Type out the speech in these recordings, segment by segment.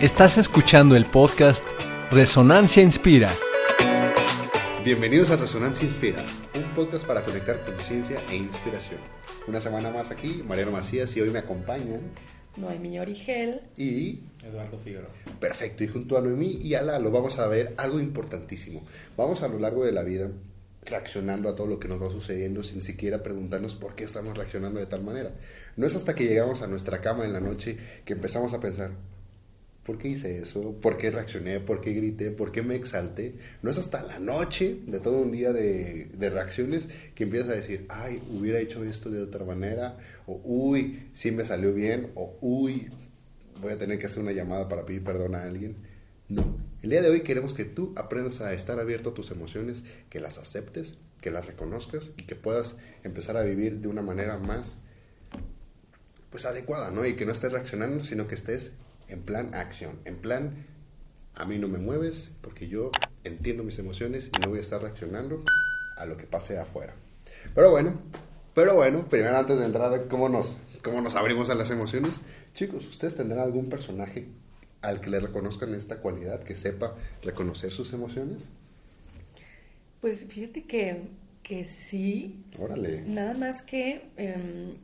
Estás escuchando el podcast Resonancia Inspira. Bienvenidos a Resonancia Inspira, un podcast para conectar conciencia e inspiración. Una semana más aquí, Mariano Macías y hoy me acompañan Noemí Origel y Eduardo Figueroa. Perfecto, y junto a Noemí y a Lalo vamos a ver algo importantísimo. Vamos a lo largo de la vida reaccionando a todo lo que nos va sucediendo sin siquiera preguntarnos por qué estamos reaccionando de tal manera. No es hasta que llegamos a nuestra cama en la noche que empezamos a pensar, ¿por qué hice eso? ¿Por qué reaccioné? ¿Por qué grité? ¿Por qué me exalté? No es hasta la noche de todo un día de, reacciones que empiezas a decir, ay, hubiera hecho esto de otra manera, o uy, sí me salió bien, o uy, voy a tener que hacer una llamada para pedir perdón a alguien. No, el día de hoy queremos que tú aprendas a estar abierto a tus emociones, que las aceptes, que las reconozcas y que puedas empezar a vivir de una manera más pues adecuada, ¿no? Y que no estés reaccionando, sino que estés en plan acción, en plan a mí no me mueves porque yo entiendo mis emociones y no voy a estar reaccionando a lo que pase afuera. Pero bueno, pero bueno, primero antes de entrar cómo nos cómo nos abrimos a las emociones, chicos, ustedes tendrán algún personaje al que le reconozcan esta cualidad, que sepa reconocer sus emociones? Pues fíjate que, que sí. Órale. Nada más que em,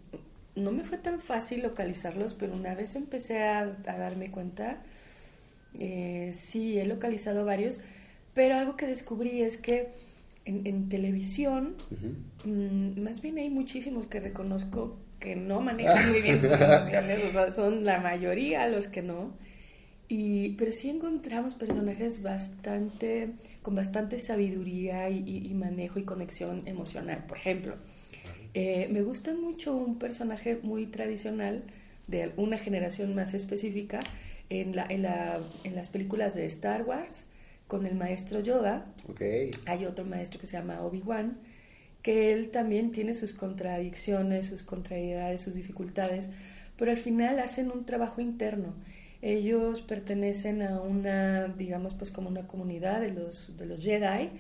no me fue tan fácil localizarlos, pero una vez empecé a, a darme cuenta, eh, sí, he localizado varios, pero algo que descubrí es que en, en televisión, mm, más bien hay muchísimos que reconozco que no manejan muy bien sus emociones, o sea, son la mayoría los que no. Y, pero sí encontramos personajes bastante, con bastante sabiduría y, y- y manejo y conexión emocional. Por ejemplo, eh, me gusta mucho un personaje muy tradicional de una generación más específica en, la, en, la, en las películas de Star Wars con el maestro Yoda. Ok. Hay otro maestro que se llama Obi-Wan, que él también tiene sus contradicciones, sus contrariedades, sus dificultades, pero al final hacen un trabajo interno. Ellos pertenecen a una, digamos, pues como una comunidad de los, de los Jedi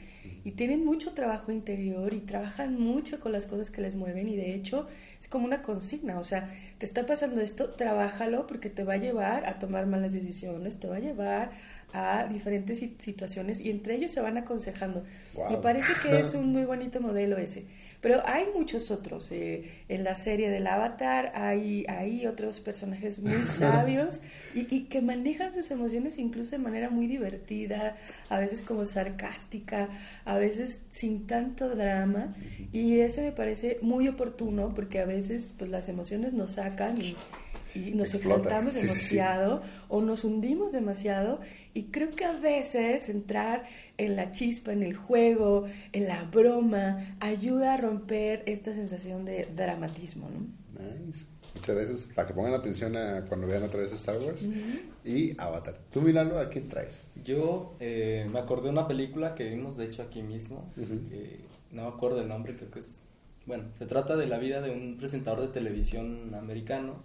y tienen mucho trabajo interior y trabajan mucho con las cosas que les mueven y de hecho es como una consigna, o sea, te está pasando esto, trabájalo porque te va a llevar a tomar malas decisiones, te va a llevar a diferentes si- situaciones y entre ellos se van aconsejando. Wow. Me parece que es un muy bonito modelo ese. Pero hay muchos otros. eh, en la serie del Avatar hay, hay otros personajes muy sabios y, y que manejan sus emociones incluso de manera muy divertida, a veces como sarcástica, a veces sin tanto drama. Y eso me parece muy oportuno porque a veces pues, las emociones nos sacan y, y nos Explota. exaltamos Sí, sí, sí. demasiado o nos hundimos demasiado y creo que a veces entrar en la chispa, en el juego, en la broma, ayuda a romper esta sensación de dramatismo, ¿no? Nice. Muchas gracias. Para que pongan atención a cuando vean otra vez Star Wars y Avatar. Tú, Milano, ¿a quién traes? Yo eh, me acordé de una película que vimos, de hecho, aquí mismo. Ujú. que no me acuerdo el nombre, creo que es. Bueno, se trata de la vida de un presentador de televisión americano.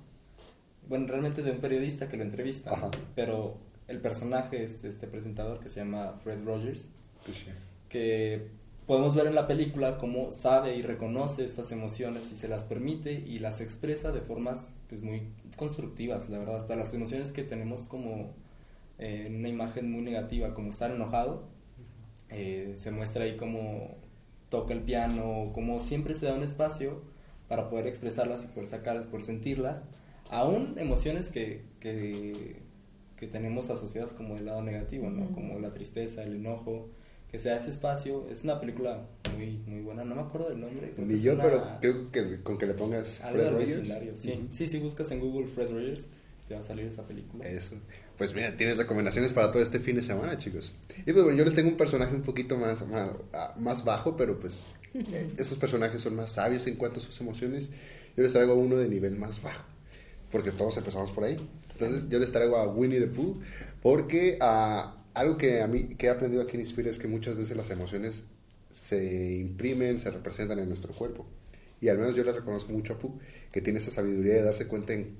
Bueno, realmente de un periodista que lo entrevista. Ajá. Pero el personaje es este presentador que se llama Fred Rogers. Sí. que podemos ver en la película cómo sabe y reconoce estas emociones y se las permite y las expresa de formas pues muy constructivas, la verdad, hasta las emociones que tenemos como eh, una imagen muy negativa, como estar enojado, eh, se muestra ahí como toca el piano, como siempre se da un espacio para poder expresarlas y poder sacarlas, poder sentirlas, aún emociones que, que, que tenemos asociadas como el lado negativo, ¿no? Como la tristeza, el enojo, que sea ese espacio. Es una película muy, muy buena, no me acuerdo del nombre. Ni yo, una- pero creo que con que le pongas Fred Rogers. sí. Sí, sí, buscas en Google Fred Rogers, te va a salir esa película. Eso. Pues mira, tienes recomendacionnes para todo este fin de semana, chicos. Y pues bueno, yo les tengo un personaje un poquito más, más, ah, más bajo, pero pues eh, esos personajes son más sabios en cuanto a sus emociones. Yo les traigo uno de nivel más bajo, porque todos empezamos por ahí. Entonces yo les traigo a Winnie the Pooh, porque ah, algo que a mí que he aprendido aquí en Inspira es que muchas veces las emociones se imprimen, se representan en nuestro cuerpo. Y al menos yo le reconozco mucho a Pooh, que tiene esa sabiduría de darse cuenta en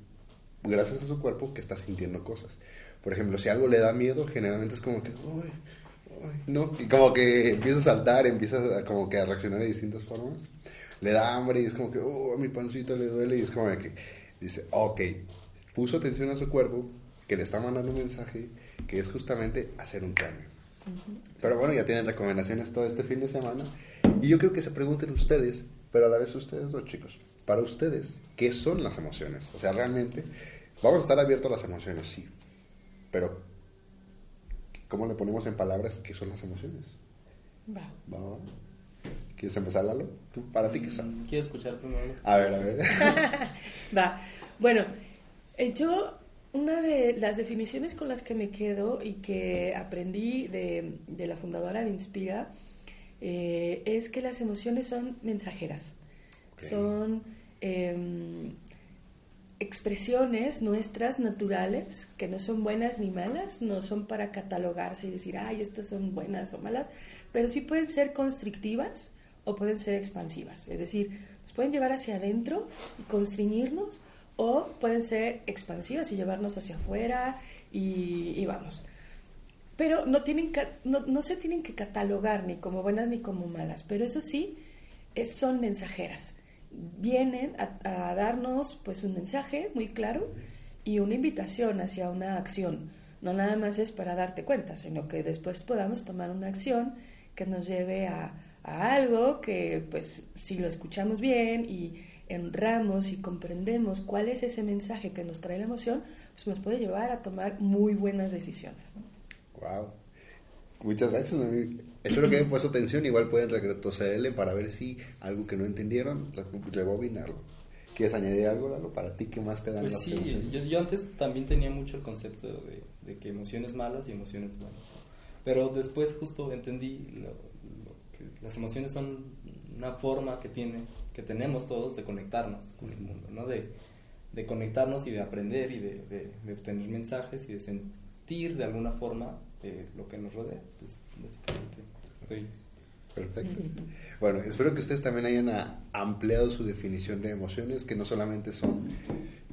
gracias a su cuerpo que está sintiendo cosas. Por ejemplo, si algo le da miedo, generalmente es como que, "Uy, uy", no, y como que empieza a saltar, empieza a, como que a reaccionar de distintas formas. Le da hambre y es como que, oh, a mi pancita le duele y es como que dice, ok, puso atención a su cuerpo, que le está mandando un mensaje que es justamente hacer un cambio. Pero bueno, ya tienen recomendaciones todo este fin de semana. Y yo creo que se pregunten ustedes, pero a la vez ustedes dos chicos, para ustedes, ¿qué son las emociones? O sea, realmente, vamos a estar abiertos a las emociones, sí. Pero, ¿cómo le ponemos en palabras qué son las emociones? Va. Va, va. ¿Quieres empezar, Lalo? ¿Tú, ¿Para ti qué son? Quiero escuchar primero. A ver, a ver. Va. Bueno, eh, yo una de las definiciones con las que me quedo y que aprendí de, de la fundadora de Inspira eh, es que las emociones son mensajeras. Son em, expresiones nuestras naturales que no son buenas ni malas, no son para catalogarse y decir, ay, estas son buenas o malas, pero sí pueden ser constrictivas o pueden ser expansivas. Es decir, nos pueden llevar hacia adentro y constreñirnos o pueden ser expansivas y llevarnos hacia afuera y, vamos. Pero no, tienen, no, no se tienen que catalogar ni como buenas ni como malas, pero eso sí, son mensajeras. Vienen a, a darnos pues un mensaje muy claro y una invitación hacia una acción. No nada más es para darte cuenta, sino que después podamos tomar una acción que nos lleve a, a algo que pues si lo escuchamos bien y honramos y comprendemos cuál es ese mensaje que nos trae la emoción, pues nos puede llevar a tomar muy buenas decisiones. ¿no? Wow. Muchas gracias. Espero que hayan puesto atención. Igual pueden retrocederle para ver si algo que no entendieron, re- rebobinarlo. ¿Quieres añadir algo, Lalo? Para ti, ¿qué más te dan Pues las sí, emociones? yo, yo antes también tenía mucho el concepto de, de que emociones malas y emociones buenas. ¿no? Pero después justo entendí lo, lo que las emociones son una forma que tiene, que tenemos todos de conectarnos con el mundo, ¿no? De, de conectarnos y de aprender y de, de- de obtener mensajes y de sentir de alguna forma eh, lo que nos rodea. Pues básicamente estoy Perfecto. Bueno, espero que ustedes también hayan ampliado su definición de emociones, que no solamente son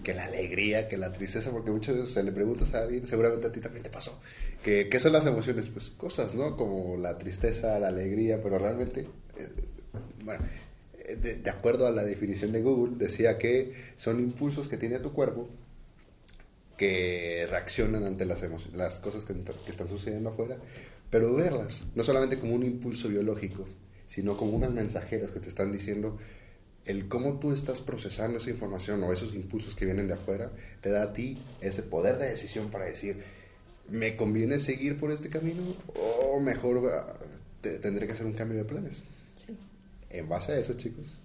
que la alegría, que la tristeza, porque muchas veces se le preguntas a alguien, seguramente a ti también te pasó, que, ¿qué son las emociones? Pues cosas, ¿no? Como la tristeza, la alegría, pero realmente, eh, bueno, eh, de, acuerdo a la definición de Google, decía que son impulsos que tiene tu cuerpo que reaccionan ante las, las cosas que, que están sucediendo afuera, pero verlas, no solamente como un impulso biológico, sino como unas mensajeras que te están diciendo el cómo tú estás procesando esa información o esos impulsos que vienen de afuera, te da a ti ese poder de decisión para decir, ¿me conviene seguir por este camino o mejor ah, te- tendré que hacer un cambio de planes? Sí. En base a eso, chicos,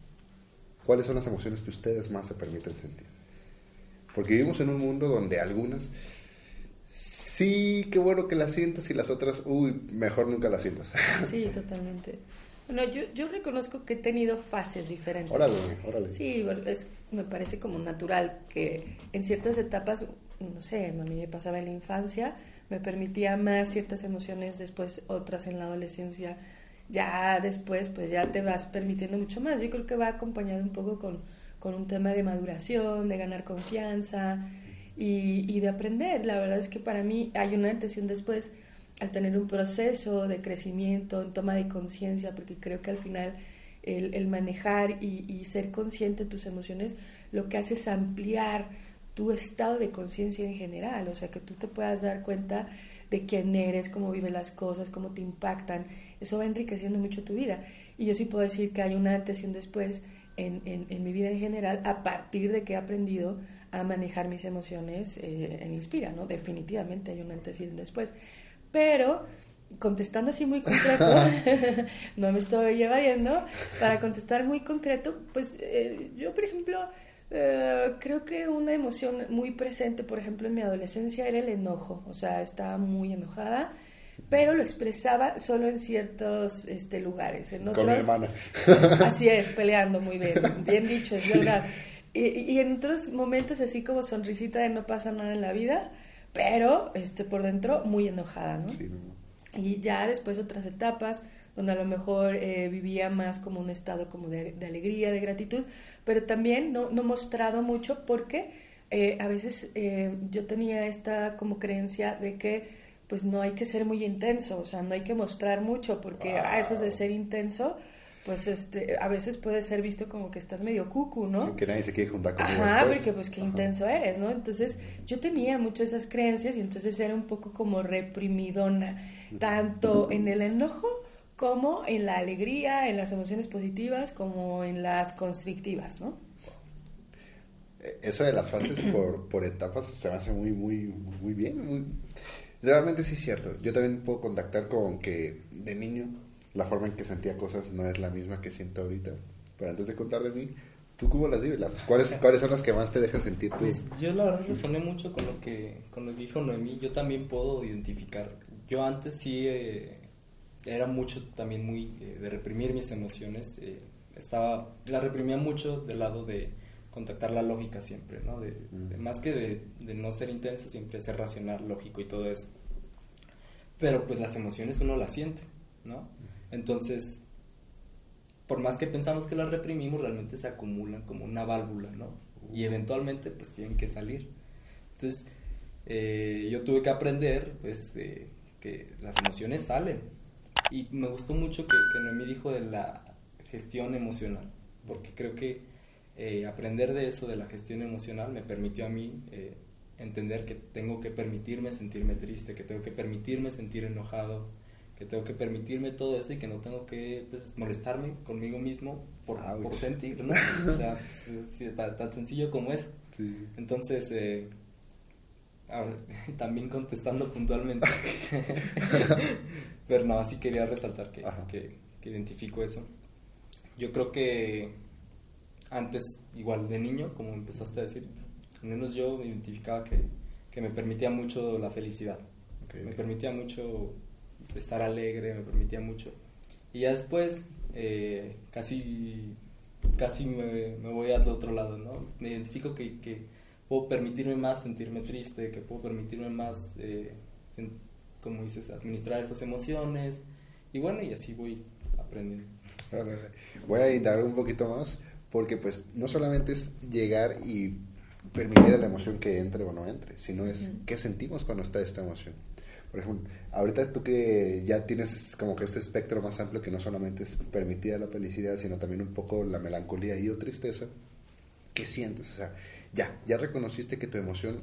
¿cuáles son las emociones que ustedes más se permiten sentir? Porque vivimos en un mundo donde algunas, sí, qué bueno que las sientas y las otras, uy, mejor nunca las sientas. Sí, totalmente. Bueno, yo, yo reconozco que he tenido fases diferentes. órale, órale. Sí, es, me parece como natural que en ciertas etapas, no sé, a mí me pasaba en la infancia, me permitía más ciertas emociones, después otras en la adolescencia, ya después pues ya te vas permitiendo mucho más. Yo creo que va acompañado un poco con, con un tema de maduración, de ganar confianza y, y de aprender. La verdad es que para mí hay una antes y un después al tener un proceso de crecimiento, en toma de conciencia, porque creo que al final el, manejar y, y ser consciente de tus emociones lo que hace es ampliar tu estado de conciencia en general, o sea, que tú te puedas dar cuenta de quién eres, cómo vives las cosas, cómo te impactan, eso va enriqueciendo mucho tu vida. Y yo sí puedo decir que hay un antes y un después en, en, en mi vida en general a partir de que he aprendido a manejar mis emociones eh, en Inspira, ¿no? Definitivamente hay un antes y un después. Pero contestando así muy concreto, no me estoy evadiendo, para contestar muy concreto, pues eh, yo, por ejemplo, eh, creo que una emoción muy presente, por ejemplo, en mi adolescencia era el enojo, o sea, estaba muy enojada, pero lo expresaba solo en ciertos este, lugares. En Con otros, mi hermana. Así es, peleando muy bien, bien dicho, es verdad. Y, y en otros momentos así como sonrisita de no pasa nada en la vida, pero este, por dentro muy enojada, ¿no? Sí, no. Y ya después otras etapas donde a lo mejor eh, vivía más como un estado como de, de alegría, de gratitud, pero también no, no mostrado mucho porque eh, a veces eh, yo tenía esta como creencia de que pues no hay que ser muy intenso, o sea, no hay que mostrar mucho porque Wow. ah, eso es de ser intenso, pues este, a veces puede ser visto como que estás medio cucu, ¿no? que nadie se quiere juntar contigo Ajá, después. porque pues qué intenso eres, ¿no? Entonces yo tenía muchas esas creencias y entonces era un poco como reprimidona, tanto en el enojo como en la alegría, en las emociones positivas, como en las constrictivas, ¿no? Eh, Eso de las fases por, por etapas se me hace muy, muy, muy bien. muy- Realmente sí es cierto. Yo también puedo contactar con que de niño la forma en que sentía cosas no es la misma que siento ahorita. Pero antes de contar de mí, ¿tú cómo las vives? ¿Cuáles, ¿Cuáles son las que más te dejan sentir tú? Pues yo la verdad resoné mucho con lo que con lo que dijo Noemí. Yo también puedo identificar. Yo antes sí eh, era mucho también muy eh, de reprimir mis emociones. eh, estaba la reprimía mucho del lado de contactar la lógica siempre, ¿no? De, de- más que de, de no ser intenso, siempre ser racional, lógico y todo eso. Pero pues las emociones uno las siente, ¿no? Entonces, por más que pensamos que las reprimimos, realmente se acumulan como una válvula, ¿no? Y eventualmente pues tienen que salir. Entonces, eh, yo tuve que aprender pues eh, que las emociones salen. Y me gustó mucho que, que Noemí dijo de la gestión emocional, porque creo que eh, aprender de eso, de la gestión emocional, me permitió a mí eh, entender que tengo que permitirme sentirme triste, que tengo que permitirme sentir enojado, que tengo que permitirme todo eso y que no tengo que pues, molestarme conmigo mismo por, Ouch. por sentir, ¿no? O sea, pues, sí, tan, tan sencillo como es. Sí. Entonces, eh, ahora, también contestando puntualmente, pero no, así quería resaltar que, que, que identifico eso. Yo creo que antes, igual de niño, como empezaste a decir, al menos yo identificaba que, que me permitía mucho la felicidad. Ok, Me permitía mucho estar alegre, me permitía mucho. Y ya después, eh, casi, casi me, me voy al otro lado, ¿no? Me identifico que, que puedo permitirme más sentirme triste, que puedo permitirme más, eh, sen- como dices, administrar esas emociones. Y bueno, y así voy aprendiendo. Voy a indagar un poquito más porque pues no solamente es llegar y permitir a la emoción que entre o no entre, sino es qué sentimos cuando está esta emoción. Por ejemplo, ahorita tú que ya tienes como que este espectro más amplio que no solamente es permitida la felicidad, sino también un poco la melancolía y o tristeza, ¿qué sientes? O sea, ya, ya reconociste que tu emoción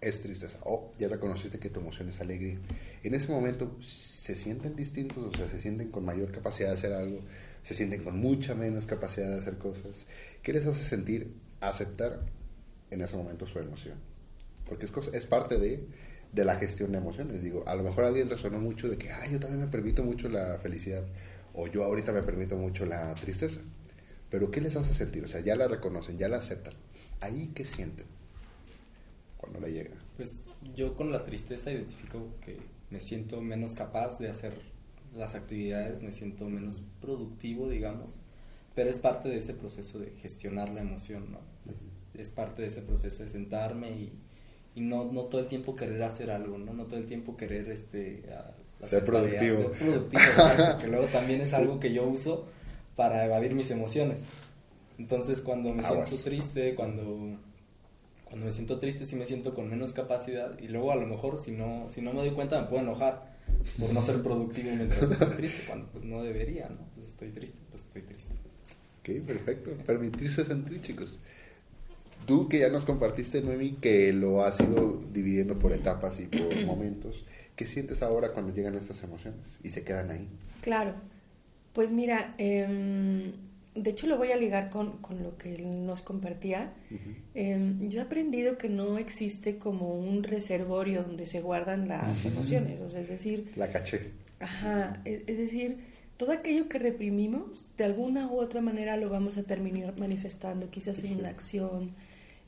es tristeza o ya reconociste que tu emoción es alegría. En ese momento se sienten distintos, o sea, se sienten con mayor capacidad de hacer algo, se sienten con mucha menos capacidad de hacer cosas. ¿Qué les hace sentir aceptar en ese momento su emoción? Porque es, cosa- es parte de, de la gestión de emociones. Digo, a lo mejor alguien resonó mucho de que, ah, yo también me permito mucho la felicidad, o yo ahorita me permito mucho la tristeza. Pero ¿qué les hace sentir? O sea, ya la reconocen, ya la aceptan. ¿Ahí qué sienten cuando la llega? Pues yo con la tristeza identifico que me siento menos capaz de hacer las actividades, me siento menos productivo, digamos, pero es parte de ese proceso de gestionar la emoción, ¿no? O sea, Es parte de ese proceso de sentarme y, y no, no todo el tiempo querer hacer algo, ¿no? No todo el tiempo querer este, a- Ser tareas, productivo. ser productivo, exacto, que luego también es algo que yo uso para evadir mis emociones. Entonces cuando me Aguas. siento triste, cuando cuando me siento triste sí me siento con menos capacidad y luego a lo mejor si no si no me doy cuenta me puedo enojar por no ser productivo mientras estoy triste cuando pues no debería no pues estoy triste pues estoy triste Ok, perfecto. Permitirse sentir, chicos. Tú que ya nos compartiste, Noemi, que lo has ido dividiendo por etapas y por momentos, ¿qué sientes ahora cuando llegan estas emociones y se quedan ahí? Claro, pues mira, em, de hecho lo voy a ligar con, con lo que él nos compartía. Em, yo he aprendido que no existe como un reservorio donde se guardan las emociones, o sea, es decir, La caché. Ajá, es decir, todo aquello que reprimimos, de alguna u otra manera lo vamos a terminar manifestando, quizás en una acción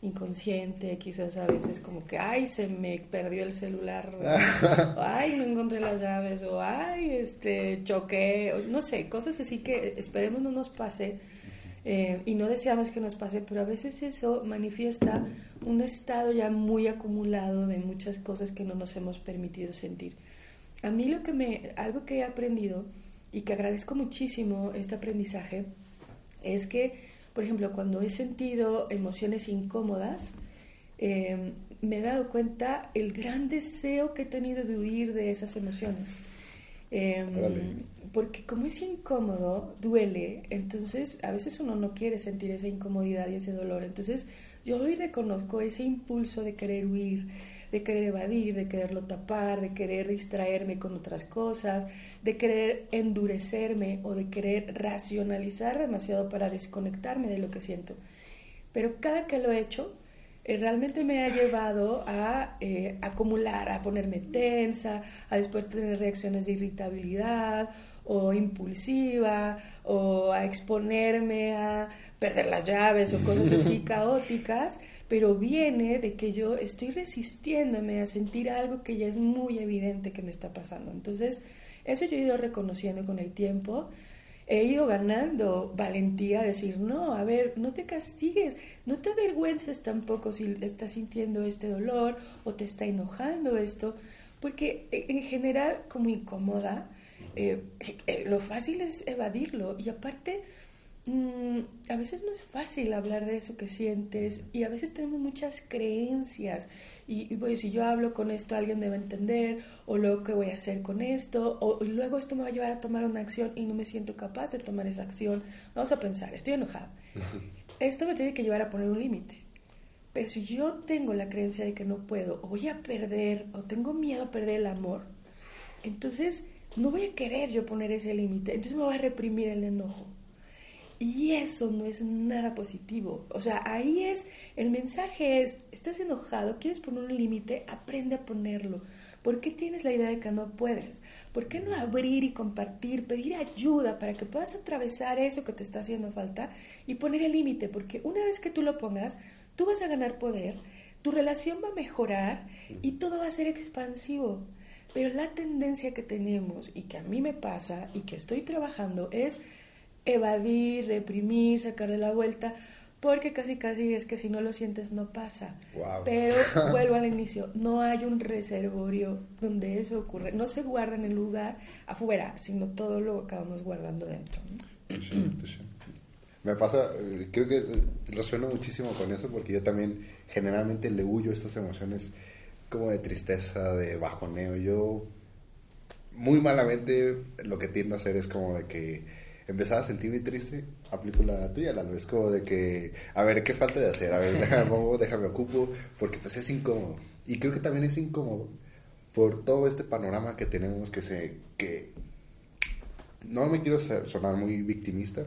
inconsciente, quizás a veces como que, ay, se me perdió el celular, o, ay, no encontré las llaves, o ay, este, choqué, o no sé, cosas así que esperemos no nos pase eh, y no deseamos que nos pase, pero a veces eso manifiesta un estado ya muy acumulado de muchas cosas que no nos hemos permitido sentir. A mí lo que me, algo que he aprendido y que agradezco muchísimo este aprendizaje es que, por ejemplo, cuando he sentido emociones incómodas, eh, me he dado cuenta el gran deseo que he tenido de huir de esas emociones. Eh, Órale. porque como es incómodo, duele, entonces a veces uno no quiere sentir esa incomodidad y ese dolor. Entonces yo hoy reconozco ese impulso de querer huir, de querer evadir, de quererlo tapar, de querer distraerme con otras cosas, de querer endurecerme o de querer racionalizar demasiado para desconectarme de lo que siento. Pero cada que lo he hecho, eh, realmente me ha llevado a eh, acumular, a ponerme tensa, a después tener reacciones de irritabilidad o impulsiva o a exponerme a perder las llaves o cosas así caóticas, pero viene de que yo estoy resistiéndome a sentir algo que ya es muy evidente que me está pasando. Entonces, eso yo he ido reconociendo con el tiempo he ido ganando valentía a decir, no, a ver, no te castigues, no te avergüences tampoco si estás sintiendo este dolor o te está enojando esto, porque eh, en general como incómoda, eh, eh, lo fácil es evadirlo y aparte Mm, a veces no es fácil hablar de eso que sientes y a veces tenemos muchas creencias y, pues, si yo hablo con esto alguien me va a entender o luego qué voy a hacer con esto o luego esto me va a llevar a tomar una acción y no me siento capaz de tomar esa acción. Vamos a pensar, estoy enojada. esto me tiene que llevar a poner un límite. Pero si yo tengo la creencia de que no puedo o voy a perder o tengo miedo a perder el amor, entonces no voy a querer yo poner ese límite, entonces me voy a reprimir el enojo y eso no es nada positivo. O sea, ahí es, el mensaje es, estás enojado, quieres poner un límite, aprende a ponerlo. ¿Por qué tienes la idea de que no puedes? ¿Por qué no abrir y compartir, pedir ayuda para que puedas atravesar eso que te está haciendo falta y poner el límite? Porque una vez que tú lo pongas, tú vas a ganar poder, tu relación va a mejorar y todo va a ser expansivo. Pero la tendencia que tenemos y que a mí me pasa y que estoy trabajando es evadir, reprimir, sacarle la vuelta, porque casi casi es que si no lo sientes no pasa. Pero vuelvo al inicio, no hay un reservorio donde eso ocurre, no se guarda en el lugar afuera, sino todo lo acabamos guardando dentro. Me pasa, creo que resueno muchísimo con eso porque yo también generalmente le huyo estas emociones como de tristeza, de bajoneo. Yo muy malamente lo que tiendo a hacer es como de que empezaba a sentirme triste, aplico la tuya, la es como de que, a ver, ¿qué falta de hacer? A ver, déjame, déjame ocupo, porque pues es incómodo. Y creo que también es incómodo por todo este panorama que tenemos que se, que, no me quiero sonar muy victimista,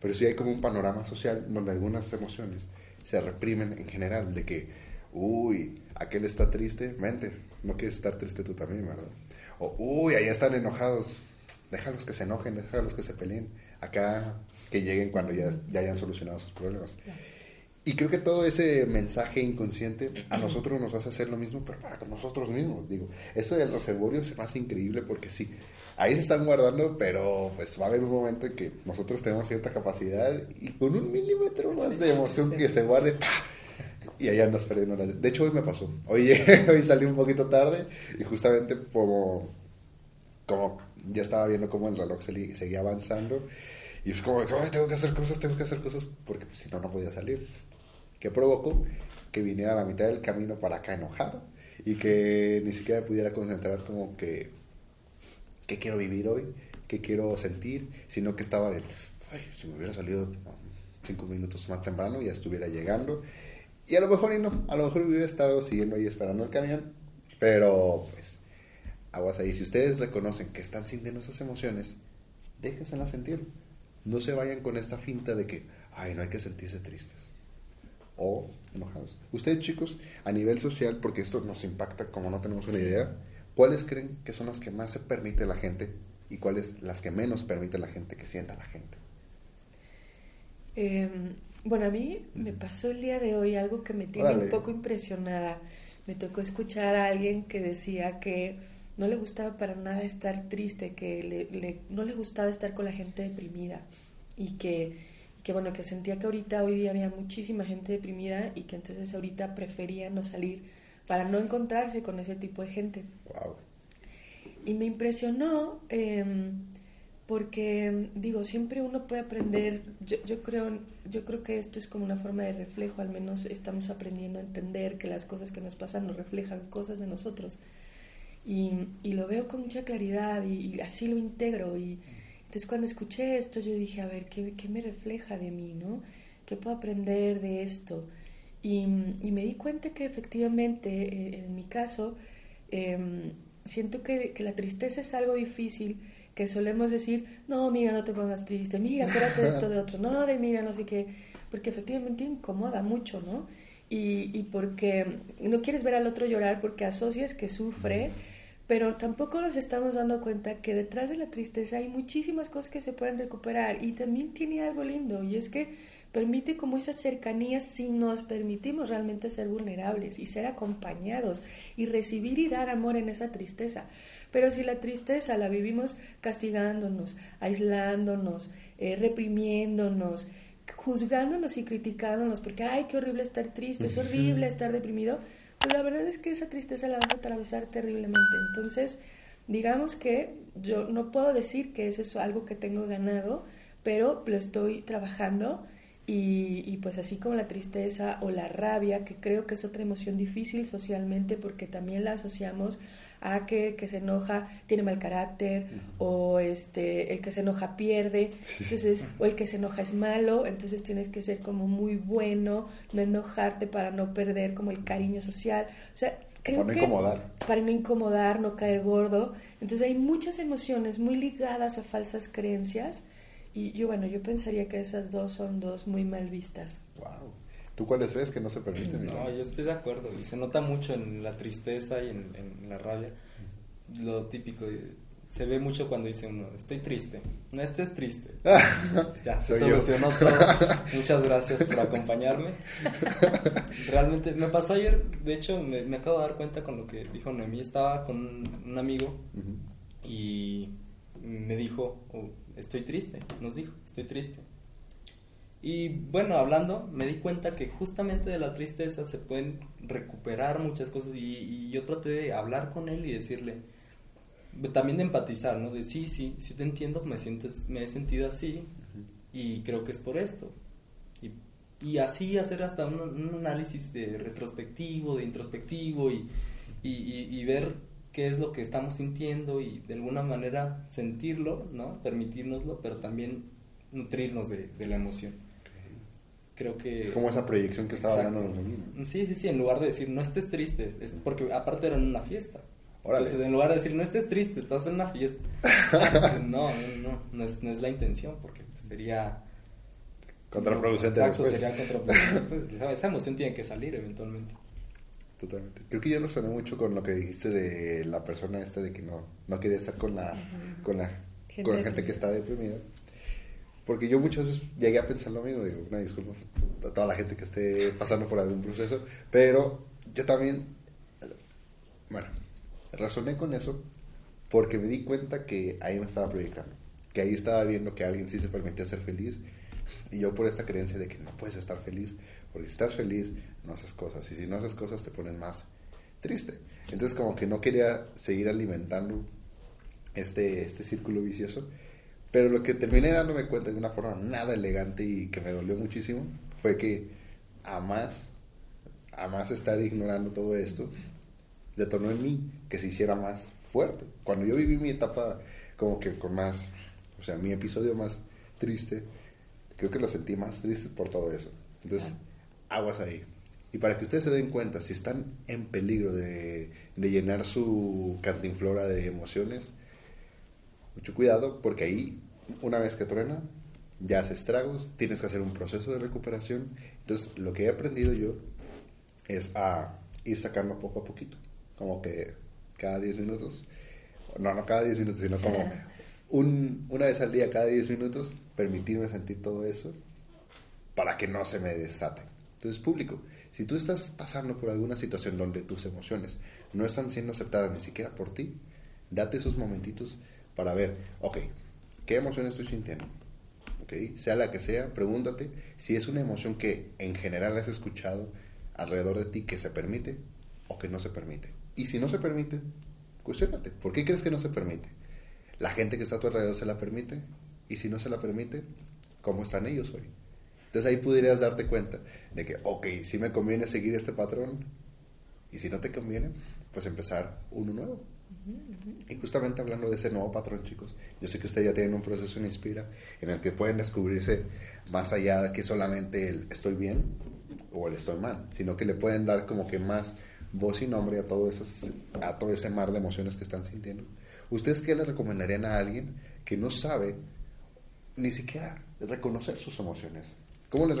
pero sí hay como un panorama social donde algunas emociones se reprimen en general, de que, uy, aquel está triste, mente, no quieres estar triste tú también, ¿verdad? O, uy, ahí están enojados, déjalos que se enojen, déjalos que se peleen, acá que lleguen cuando ya, ya hayan solucionado sus problemas. Y creo que todo ese mensaje inconsciente a nosotros nos hace hacer lo mismo, pero para nosotros mismos. Digo, eso del reservorio se me hace increíble porque sí, ahí se están guardando, pero pues va a haber un momento en que nosotros tenemos cierta capacidad y con un milímetro más de emoción que se guarde, y allá nos perdemos. De hecho, hoy me pasó. Hoy, hoy salí un poquito tarde y justamente como, como ya estaba viendo cómo el reloj seguía avanzando y es como, tengo que hacer cosas, tengo que hacer cosas, porque pues, si no, no podía salir. ¿Qué provocó? Que viniera a la mitad del camino para acá enojado y que ni siquiera pudiera concentrar como que, ¿qué quiero vivir hoy? ¿Qué quiero sentir? Sino que estaba de, ay, si me hubiera salido cinco minutos más temprano ya estuviera llegando. Y a lo mejor y no, a lo mejor hubiera estado siguiendo ahí esperando el camión, pero pues aguas ahí. Si ustedes reconocen que están sintiendo esas emociones, déjenselas sentir. No se vayan con esta finta de que, ay, no hay que sentirse tristes o enojados. Ustedes, chicos, a nivel social, porque esto nos impacta como no tenemos una idea, ¿cuáles creen que son las que más se permite la gente y cuáles las que menos permite la gente que sienta la gente? Em, bueno, a mí me pasó el día de hoy algo que me tiene un poco impresionada. Me tocó escuchar a alguien que decía que no le gustaba para nada estar triste, que le, no le gustaba estar con la gente deprimida y que, que, bueno, que sentía que ahorita hoy día había muchísima gente deprimida y que entonces ahorita prefería no salir para no encontrarse con ese tipo de gente. Wow. Y me impresionó em, porque, digo, siempre uno puede aprender, yo, yo, creo, yo creo que esto es como una forma de reflejo, al menos estamos aprendiendo a entender que las cosas que nos pasan nos reflejan cosas de nosotros y, y, lo veo con mucha claridad y, así lo integro y, Entonces cuando escuché esto yo dije, a ver, ¿qué, qué me refleja de mí, no? ¿Qué puedo aprender de esto? Y, y me di cuenta que efectivamente, eh, en mi caso, em, siento que, que, la tristeza es algo difícil, que solemos decir, no, mira, no te pongas triste, mira, acuérdate de esto de otro, no, de mira, no sé qué, porque efectivamente incomoda mucho, ¿no? Y, y porque no quieres ver al otro llorar porque asocias que sufre pero tampoco nos estamos dando cuenta que detrás de la tristeza hay muchísimas cosas que se pueden recuperar y también tiene algo lindo y es que permite como esa cercanía si nos permitimos realmente ser vulnerables y ser acompañados y recibir y dar amor en esa tristeza. Pero si la tristeza la vivimos castigándonos, aislándonos, eh, reprimiéndonos, juzgándonos y criticándonos porque, ay, qué horrible estar triste, es horrible estar deprimido, pues la verdad es que esa tristeza la vas a atravesar terriblemente. Entonces, digamos que yo no puedo decir que es algo que tengo ganado, pero lo estoy trabajando y, y, pues así como la tristeza o la rabia, que creo que es otra emoción difícil socialmente porque también la asociamos a que, que se enoja tiene mal carácter o este el que se enoja pierde. Entonces o el que se enoja es malo entonces tienes que ser como muy bueno no enojarte para no perder como el cariño social. O sea creo para no que incomodar. para no incomodar no caer gordo. Entonces hay muchas emociones muy ligadas a falsas creencias y yo bueno yo pensaría que esas dos son dos muy mal vistas wow ¿Tú cuáles ves que no se permiten? No, yo estoy de acuerdo y se nota mucho en la tristeza y en, en la rabia. Lo típico, se ve mucho cuando dice uno, estoy triste. No estés triste. ya, se solucionó todo. Muchas gracias por acompañarme. Realmente, me pasó ayer, de hecho, me, me, acabo de dar cuenta con lo que dijo Noemí. Estaba con un, un amigo uh -huh. y me dijo, oh, estoy triste. Nos dijo, estoy triste. Y bueno, hablando, me di cuenta que justamente de la tristeza se pueden recuperar muchas cosas y, y, yo traté de hablar con él y decirle, también de empatizar, ¿no? De sí, sí, sí te entiendo, me, sientes, me he sentido así uh -huh. y creo que es por esto. Y, y así hacer hasta un, un, análisis de retrospectivo, de introspectivo y, y, y, ver qué es lo que estamos sintiendo y de alguna manera sentirlo, ¿no? Permitirnoslo, pero también nutrirnos de, de la emoción creo que... Es como esa proyección que estaba Exacto. hablando los Sí, sí, sí, en lugar de decir, no estés triste, es porque aparte era en una fiesta. Órale. Entonces, en lugar de decir, no estés triste, estás en una fiesta. no, no, no, no es, no es la intención, porque sería... Contraproducente Exacto, después. sería contraproducente. Pues, esa emoción tiene que salir eventualmente. Totalmente. Creo que yo resoné mucho con lo que dijiste de la persona esta de que no, no quiere estar con la, con la gente. con la gente que está deprimida. Porque yo muchas veces llegué a pensar lo mismo, digo, una disculpa a toda la gente que esté pasando por algún proceso, pero yo también, bueno, razoné con eso porque me di cuenta que ahí me estaba proyectando, que ahí estaba viendo que alguien sí se permitía ser feliz y yo por esta creencia de que no puedes estar feliz, porque si estás feliz no haces cosas y si no haces cosas te pones más triste. Entonces como que no quería seguir alimentando este, este círculo vicioso pero lo que terminé dándome cuenta de una forma nada elegante y que me dolió muchísimo fue que a más, a más estar ignorando todo esto, detonó en mí que se hiciera más fuerte. Cuando yo viví mi etapa como que con más, o sea, mi episodio más triste, creo que lo sentí más triste por todo eso. Entonces, aguas ahí. Y para que ustedes se den cuenta, si están en peligro de, de llenar su cantinflora de emociones, mucho cuidado porque ahí, una vez que truena, ya hace estragos, tienes que hacer un proceso de recuperación. Entonces, lo que he aprendido yo es a ir sacando poco a poquito, como que cada 10 minutos, no, no cada 10 minutos, sino como un, una vez al día, cada 10 minutos, permitirme sentir todo eso para que no se me desate. Entonces, público, si tú estás pasando por alguna situación donde tus emociones no están siendo aceptadas ni siquiera por ti, date esos momentitos para ver, ok, ¿qué emoción estoy sintiendo? Okay, sea la que sea, pregúntate si es una emoción que en general has escuchado alrededor de ti que se permite o que no se permite. Y si no se permite, cuestionate, ¿por qué crees que no se permite? ¿La gente que está a tu alrededor se la permite? Y si no se la permite, ¿cómo están ellos hoy? Entonces ahí pudieras darte cuenta de que, ok, si me conviene seguir este patrón, y si no te conviene, pues empezar uno nuevo. Y justamente hablando de ese nuevo patrón, chicos, yo sé que ustedes ya tienen un proceso en Inspira en el que pueden descubrirse más allá de que solamente el estoy bien o el estoy mal, sino que le pueden dar como que más voz y nombre a todo, esos, a todo ese mar de emociones que están sintiendo. ¿Ustedes qué le recomendarían a alguien que no sabe ni siquiera reconocer sus emociones? ¿Cómo le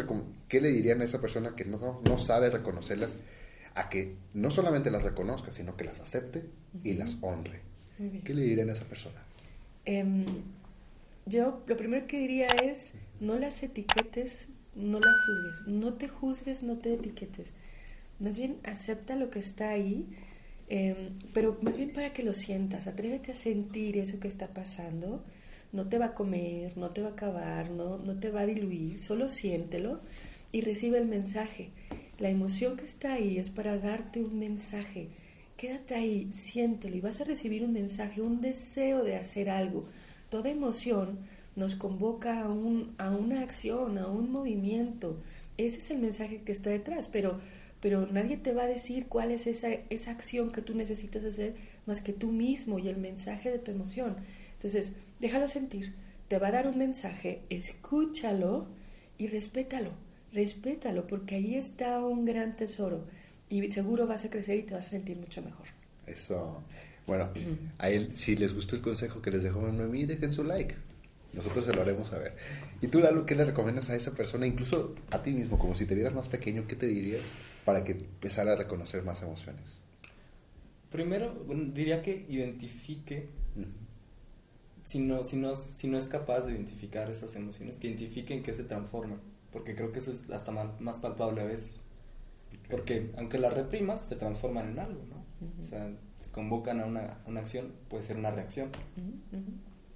¿Qué le dirían a esa persona que no, no sabe reconocerlas? A que no solamente las reconozca, sino que las acepte y las honre. ¿Qué le dirían a esa persona? Em, yo lo primero que diría es, no las etiquetes, no las juzgues. No te juzgues, no te etiquetes. Más bien acepta lo que está ahí, em, pero más bien para que lo sientas. Atrévete a sentir eso que está pasando no te va a comer, no te va a acabar, no, no te va a diluir, solo siéntelo y recibe el mensaje. La emoción que está ahí es para darte un mensaje. Quédate ahí, siéntelo y vas a recibir un mensaje, un deseo de hacer algo. Toda emoción nos convoca a, un, a una acción, a un movimiento. Ese es el mensaje que está detrás, pero, pero nadie te va a decir cuál es esa, esa acción que tú necesitas hacer más que tú mismo y el mensaje de tu emoción. Entonces, déjalo sentir, te va a dar un mensaje, escúchalo y respétalo, respétalo, porque ahí está un gran tesoro y seguro vas a crecer y te vas a sentir mucho mejor. Eso. Bueno, a él, si les gustó el consejo que les dejó Noemí, dejen su like. Nosotros se lo haremos saber. ¿Y tú, Lalo, qué le recomiendas a esa persona, incluso a ti mismo, como si te vieras más pequeño, qué te dirías para que empezara a reconocer más emociones? Primero, diría que identifique si no, si, no, si no es capaz de identificar esas emociones, que identifiquen que se transforman, porque creo que eso es hasta más, palpable a veces. Porque aunque las reprimas, se transforman en algo, ¿no? O sea, convocan a una, una, acción, puede ser una reacción.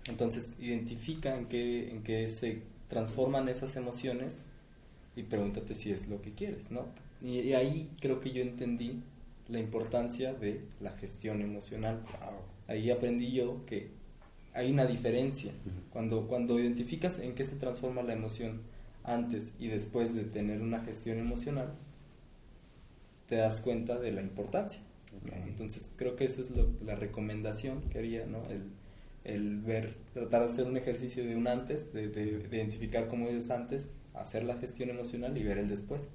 Entonces, identifica en qué, en qué se transforman esas emociones y pregúntate si es lo que quieres, ¿no? Y, y ahí creo que yo entendí la importancia de la gestión emocional. Ahí aprendí yo que hay una diferencia. Cuando, cuando identificas en qué se transforma la emoción antes y después de tener una gestión emocional, te das cuenta de la importancia. Entonces creo que esa es la recomendación que haría, ¿no? El, el, ver, tratar de hacer un ejercicio de un antes, de, de, identificar cómo es antes, hacer la gestión emocional y ver el después.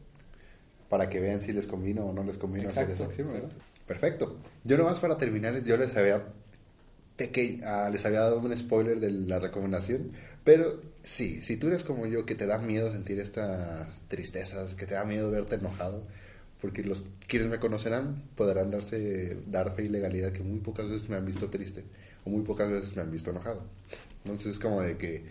Para que vean si les convino o no les convino hacer esa acción, ¿verdad? Perfecto. Yo nomás para terminar, yo les había Ah, les había dado un spoiler de la recomendación, pero sí, si tú eres como yo, que te da miedo sentir estas tristezas, que te da miedo verte enojado, porque los quienes me conocerán podrán darse, dar fe y legalidad que muy pocas veces me han visto triste, o muy pocas veces me han visto enojado. Entonces es como de que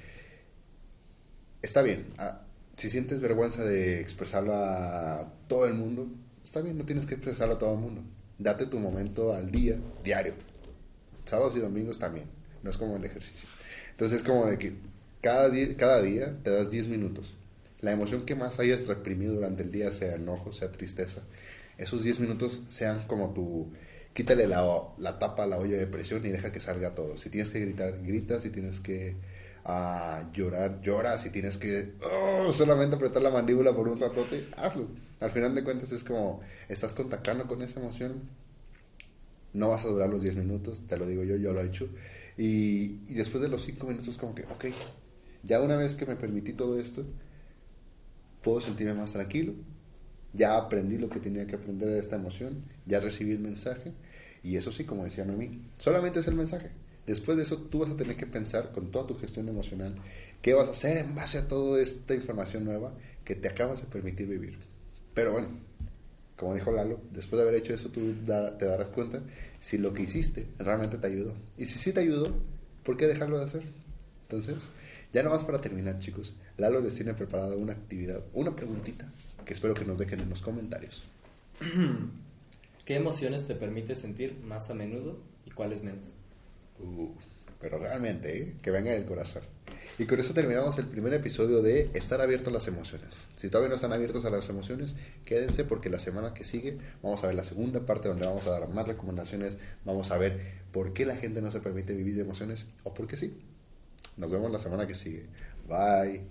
está bien, ah, si sientes vergüenza de expresarlo a todo el mundo, está bien, no tienes que expresarlo a todo el mundo. Date tu momento al día, diario sábados y domingos también, no es como el ejercicio. Entonces es como de que cada cada día te das 10 minutos. La emoción que más hayas reprimido durante el día, sea enojo, sea tristeza, esos 10 minutos sean como tu... Quítale la, la tapa a la olla de presión y deja que salga todo. Si tienes que gritar, grita. Si tienes que uh, llorar, llora. Si tienes que oh, solamente apretar la mandíbula por un ratote, hazlo. Al final de cuentas es como estás contactando con esa emoción no vas a durar los 10 minutos, te lo digo yo, yo lo he hecho. Y, y después de los 5 minutos como que, ok, ya una vez que me permití todo esto, puedo sentirme más tranquilo, ya aprendí lo que tenía que aprender de esta emoción, ya recibí el mensaje, y eso sí, como decía Noemí, solamente es el mensaje. Después de eso, tú vas a tener que pensar con toda tu gestión emocional qué vas a hacer en base a toda esta información nueva que te acabas de permitir vivir. Pero bueno, como dijo Lalo, después de haber hecho eso tú te darás cuenta si lo que hiciste realmente te ayudó. Y si sí te ayudó, ¿por qué dejarlo de hacer? Entonces, ya nomás para terminar, chicos, Lalo les tiene preparada una actividad, una preguntita que espero que nos dejen en los comentarios. ¿Qué emociones te permite sentir más a menudo y cuáles menos? Uh, pero realmente, ¿eh? que venga del corazón. Y con eso terminamos el primer episodio de Estar abiertos a las emociones. Si todavía no están abiertos a las emociones, quédense porque la semana que sigue vamos a ver la segunda parte donde vamos a dar más recomendaciones, vamos a ver por qué la gente no se permite vivir de emociones o por qué sí. Nos vemos la semana que sigue. Bye.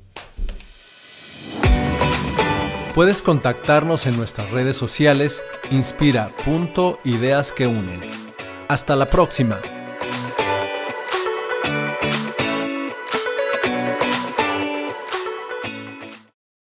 Puedes contactarnos en nuestras redes sociales inspira.ideas que unen Hasta la próxima.